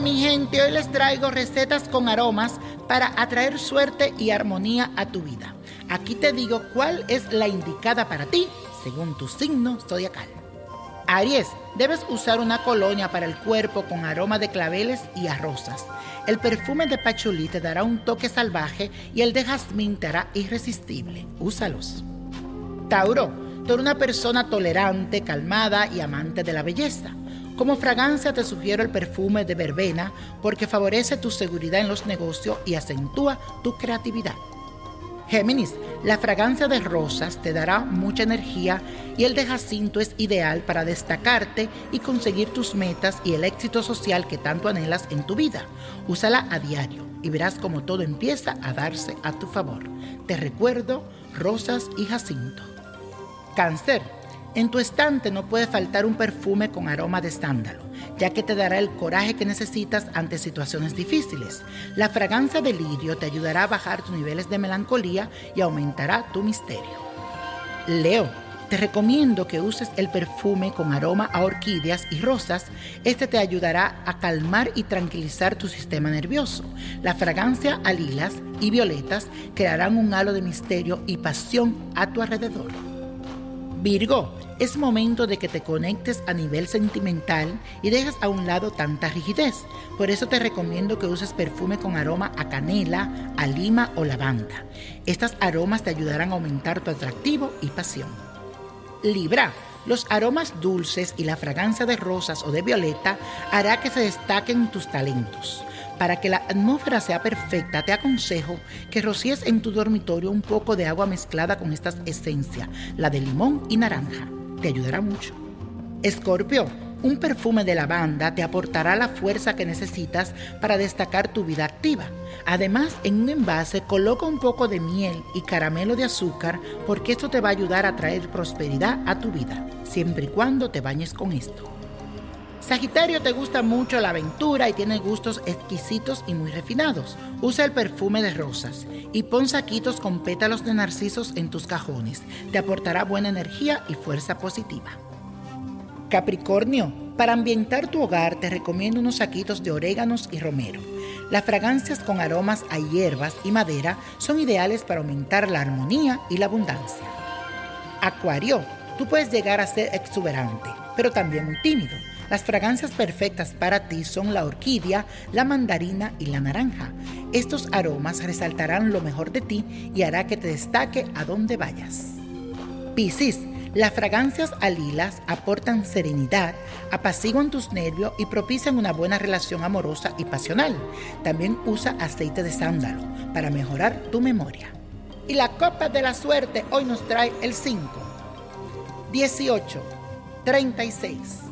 mi gente, hoy les traigo recetas con aromas para atraer suerte y armonía a tu vida. Aquí te digo cuál es la indicada para ti según tu signo zodiacal. Aries, debes usar una colonia para el cuerpo con aroma de claveles y a rosas. El perfume de pachulí te dará un toque salvaje y el de jazmín te hará irresistible. Úsalos. Tauro, tú eres una persona tolerante, calmada y amante de la belleza. Como fragancia te sugiero el perfume de verbena porque favorece tu seguridad en los negocios y acentúa tu creatividad. Géminis, la fragancia de rosas te dará mucha energía y el de jacinto es ideal para destacarte y conseguir tus metas y el éxito social que tanto anhelas en tu vida. Úsala a diario y verás como todo empieza a darse a tu favor. Te recuerdo, rosas y jacinto. Cáncer. En tu estante no puede faltar un perfume con aroma de sándalo, ya que te dará el coraje que necesitas ante situaciones difíciles. La fragancia de lirio te ayudará a bajar tus niveles de melancolía y aumentará tu misterio. Leo, te recomiendo que uses el perfume con aroma a orquídeas y rosas. Este te ayudará a calmar y tranquilizar tu sistema nervioso. La fragancia a lilas y violetas crearán un halo de misterio y pasión a tu alrededor. Virgo, es momento de que te conectes a nivel sentimental y dejas a un lado tanta rigidez. Por eso te recomiendo que uses perfume con aroma a canela, a lima o lavanda. Estas aromas te ayudarán a aumentar tu atractivo y pasión. Libra, los aromas dulces y la fragancia de rosas o de violeta hará que se destaquen tus talentos. Para que la atmósfera sea perfecta, te aconsejo que rocíes en tu dormitorio un poco de agua mezclada con estas esencias, la de limón y naranja. Te ayudará mucho. Escorpio, un perfume de lavanda te aportará la fuerza que necesitas para destacar tu vida activa. Además, en un envase coloca un poco de miel y caramelo de azúcar porque esto te va a ayudar a traer prosperidad a tu vida, siempre y cuando te bañes con esto. Sagitario te gusta mucho la aventura y tiene gustos exquisitos y muy refinados. Usa el perfume de rosas y pon saquitos con pétalos de narcisos en tus cajones. Te aportará buena energía y fuerza positiva. Capricornio, para ambientar tu hogar te recomiendo unos saquitos de oréganos y romero. Las fragancias con aromas a hierbas y madera son ideales para aumentar la armonía y la abundancia. Acuario, tú puedes llegar a ser exuberante, pero también muy tímido. Las fragancias perfectas para ti son la orquídea, la mandarina y la naranja. Estos aromas resaltarán lo mejor de ti y hará que te destaque a donde vayas. Piscis, las fragancias a lilas aportan serenidad, apaciguan tus nervios y propician una buena relación amorosa y pasional. También usa aceite de sándalo para mejorar tu memoria. Y la copa de la suerte hoy nos trae el 5, 18, 36.